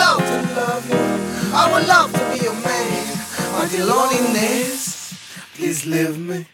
love to love you. I would love to be your man. But your loneliness, please leave me.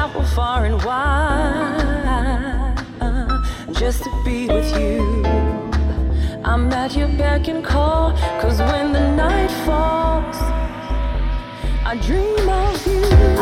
Travel far and wide just to be with you. I'm at your beck and call, cause when the night falls, I dream of you.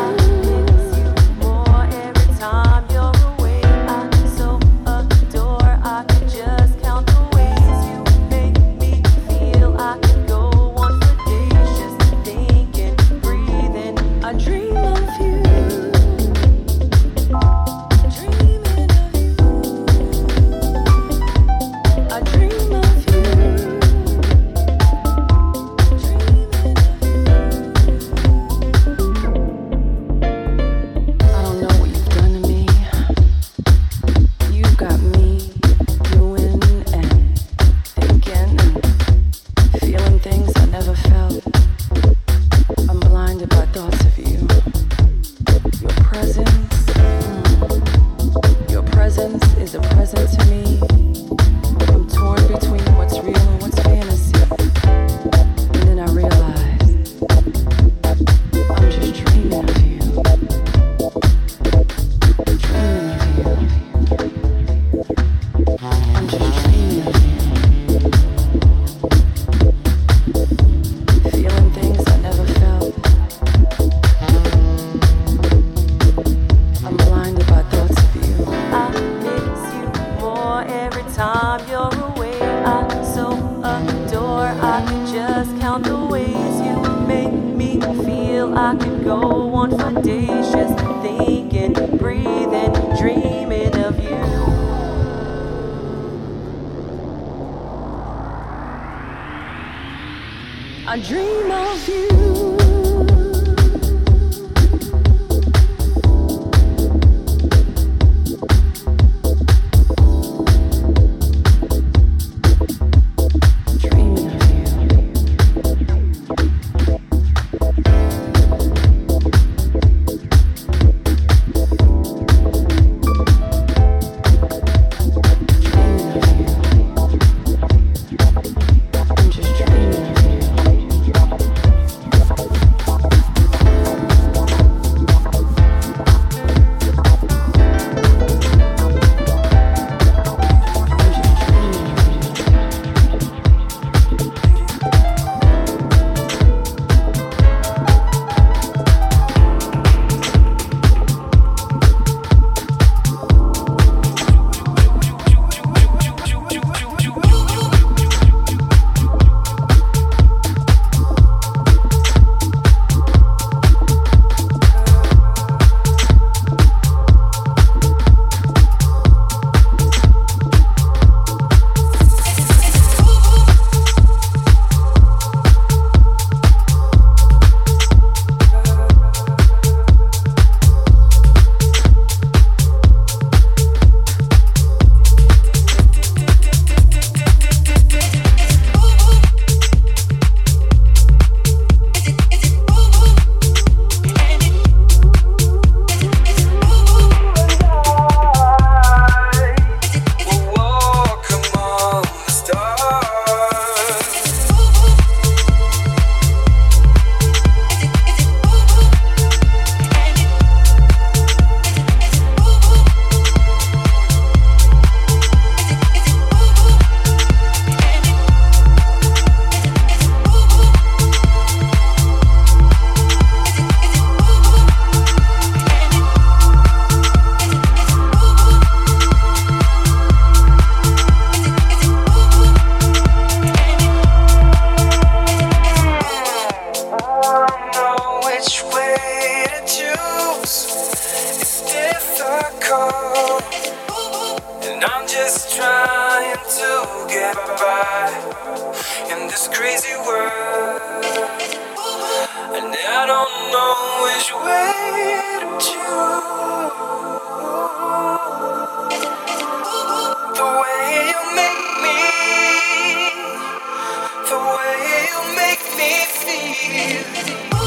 the way you make me feel.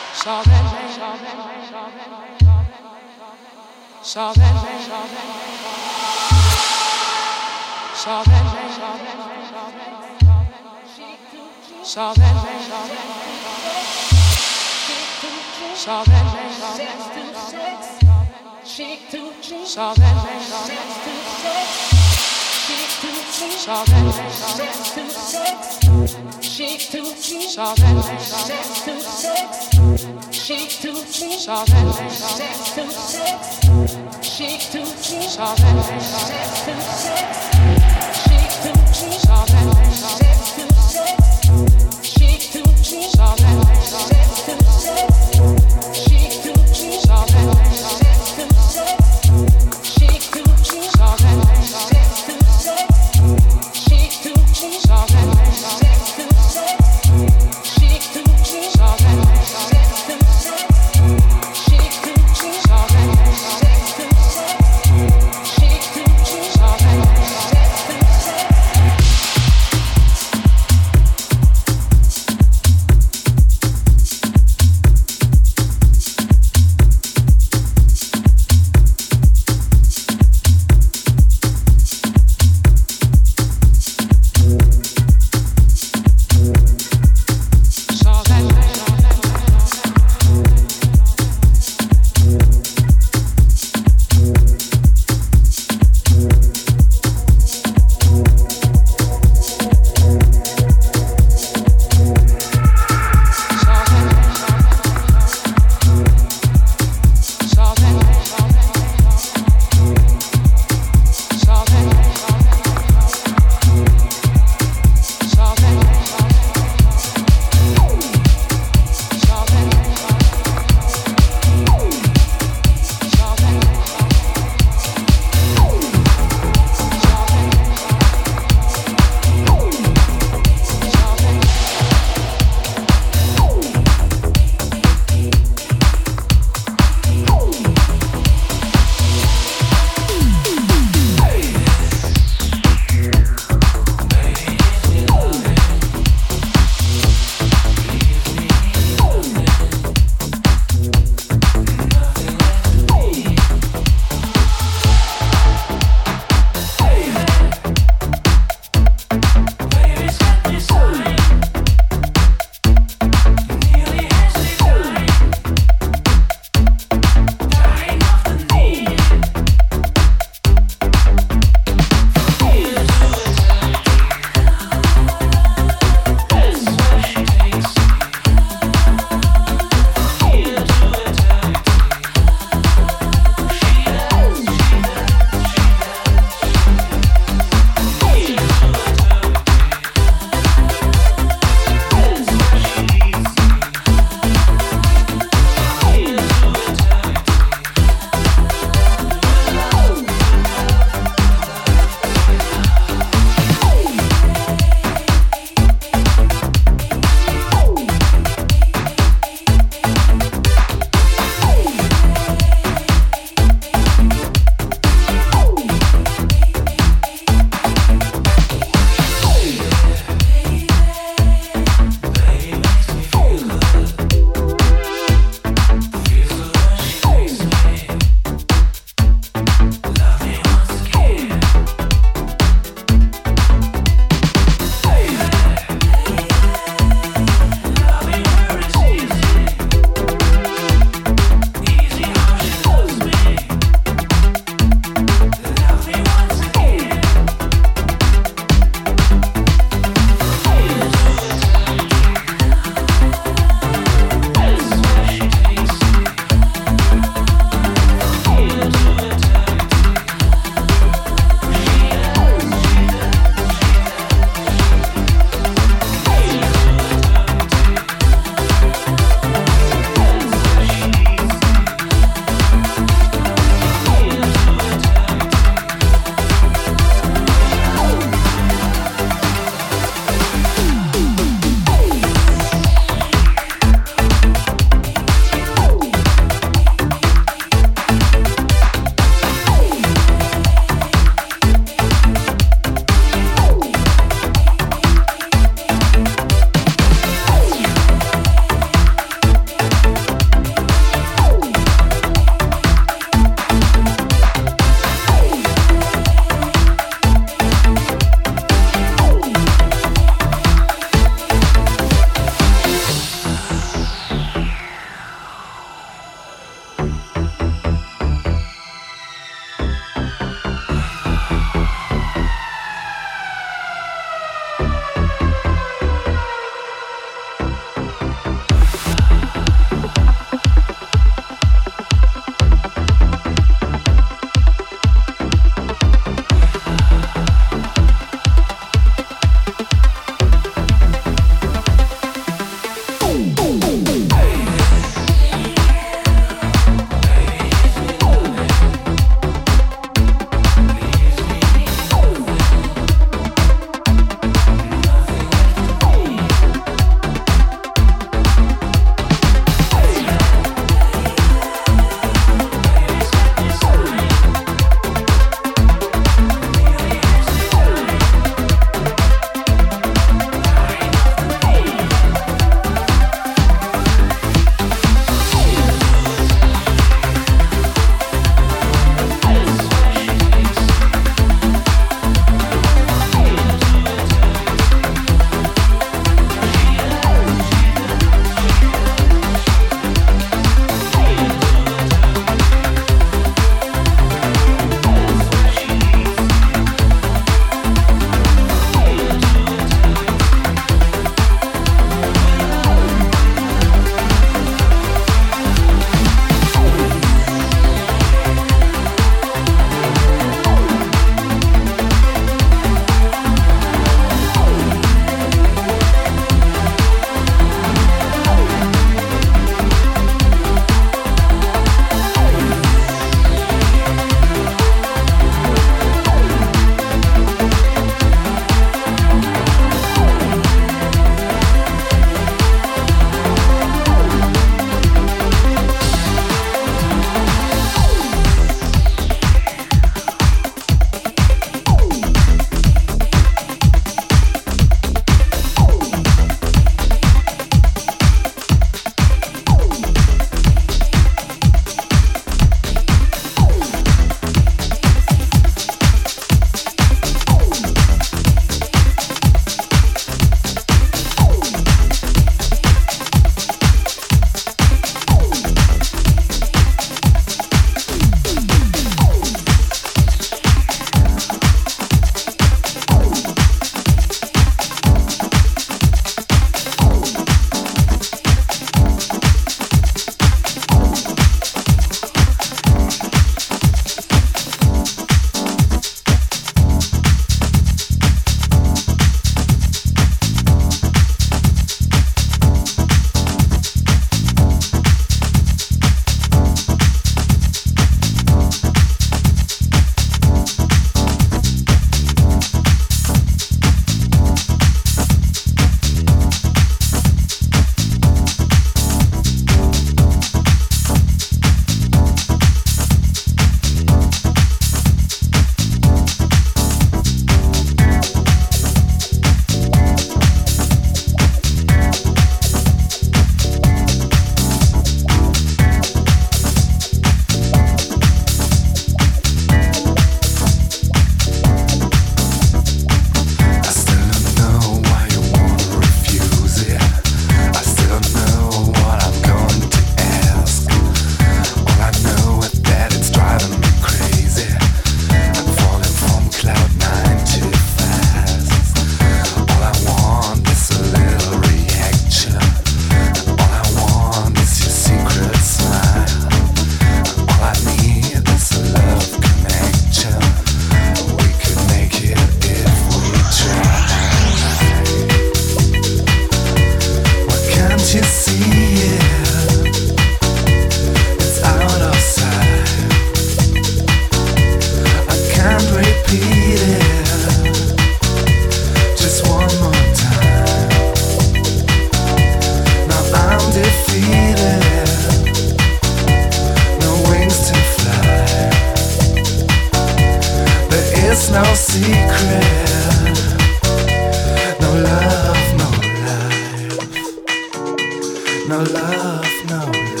no love, no.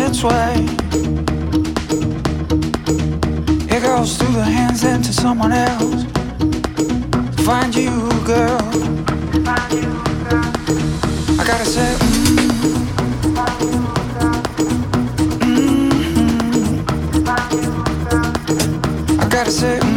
its way. It goes through the hands into someone else. To find you, girl. I gotta say. Mm-hmm. Mm-hmm. I gotta say.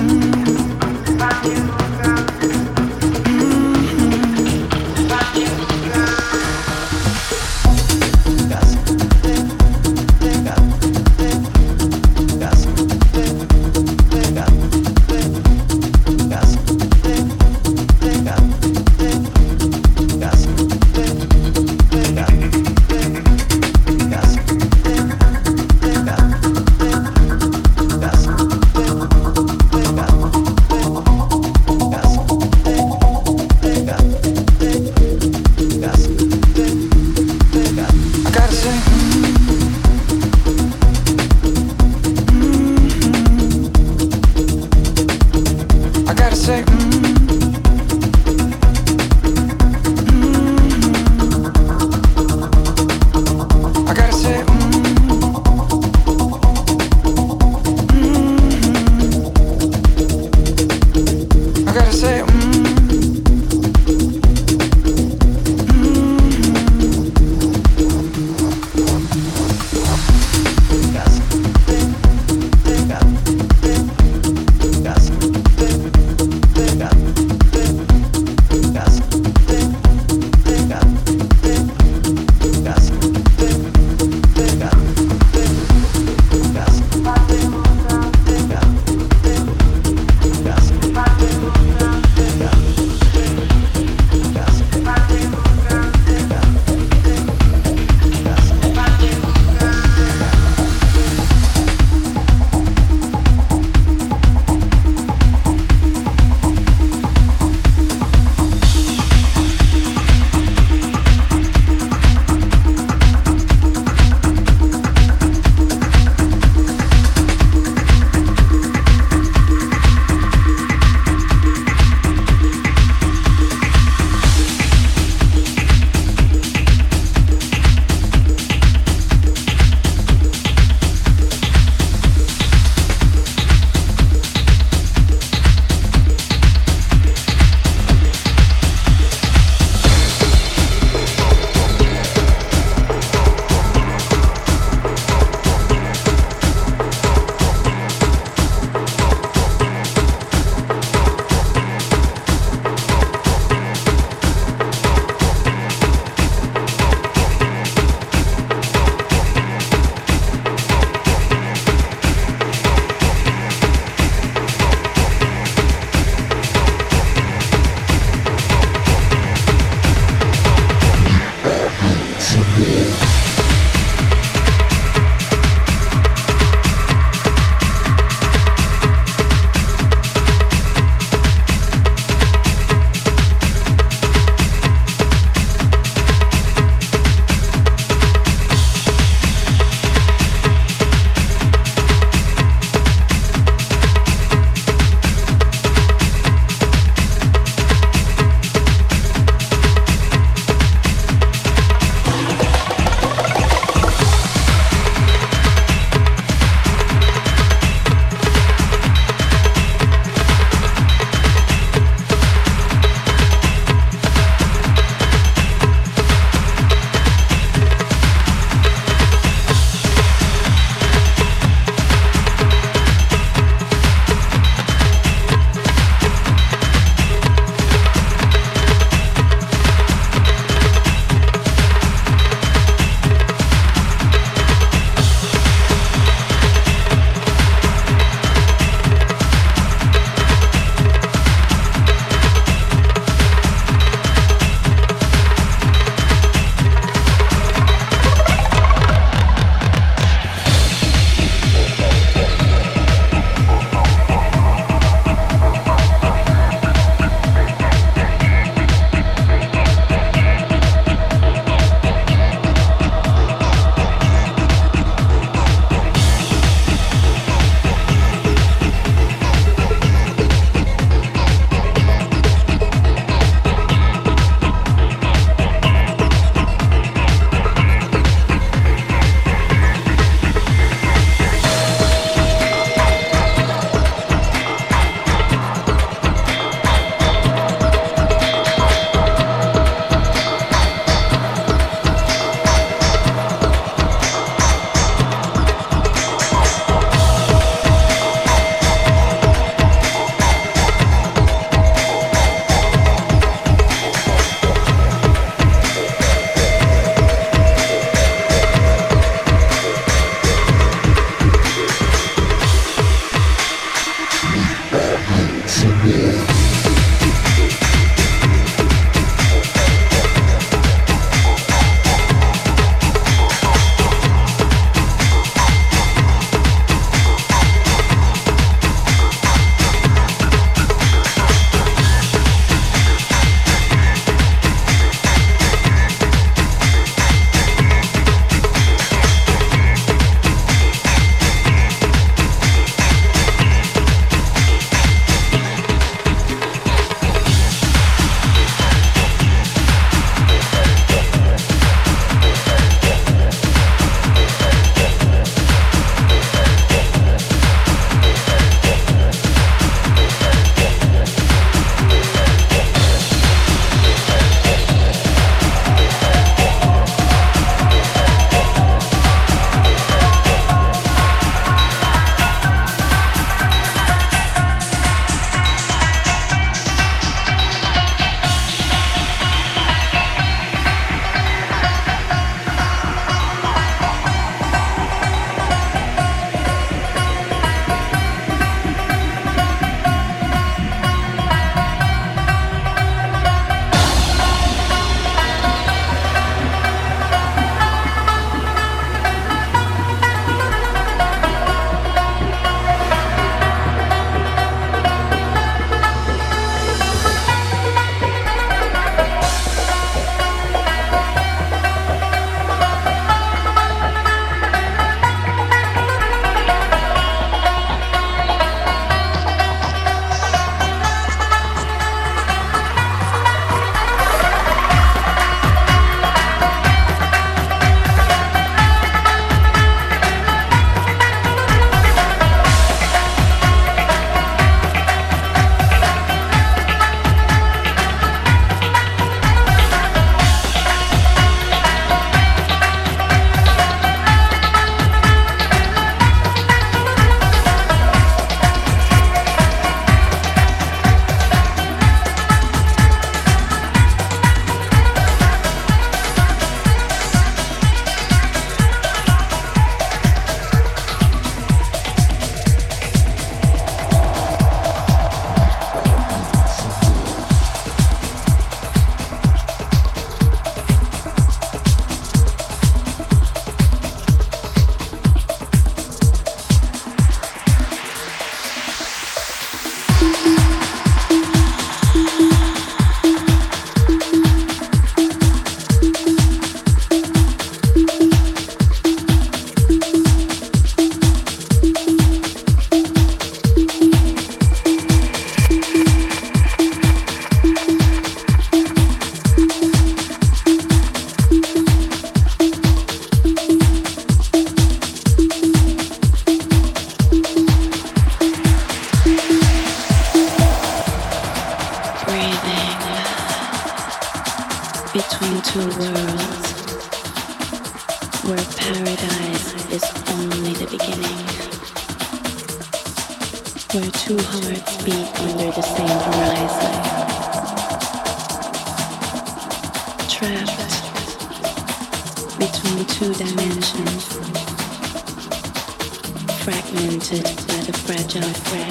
fragmented by the fragile thread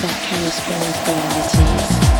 that carries forward realities.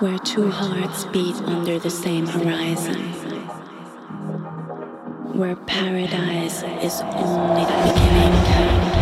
Where two hearts beat under the same horizon, where paradise is only the beginning.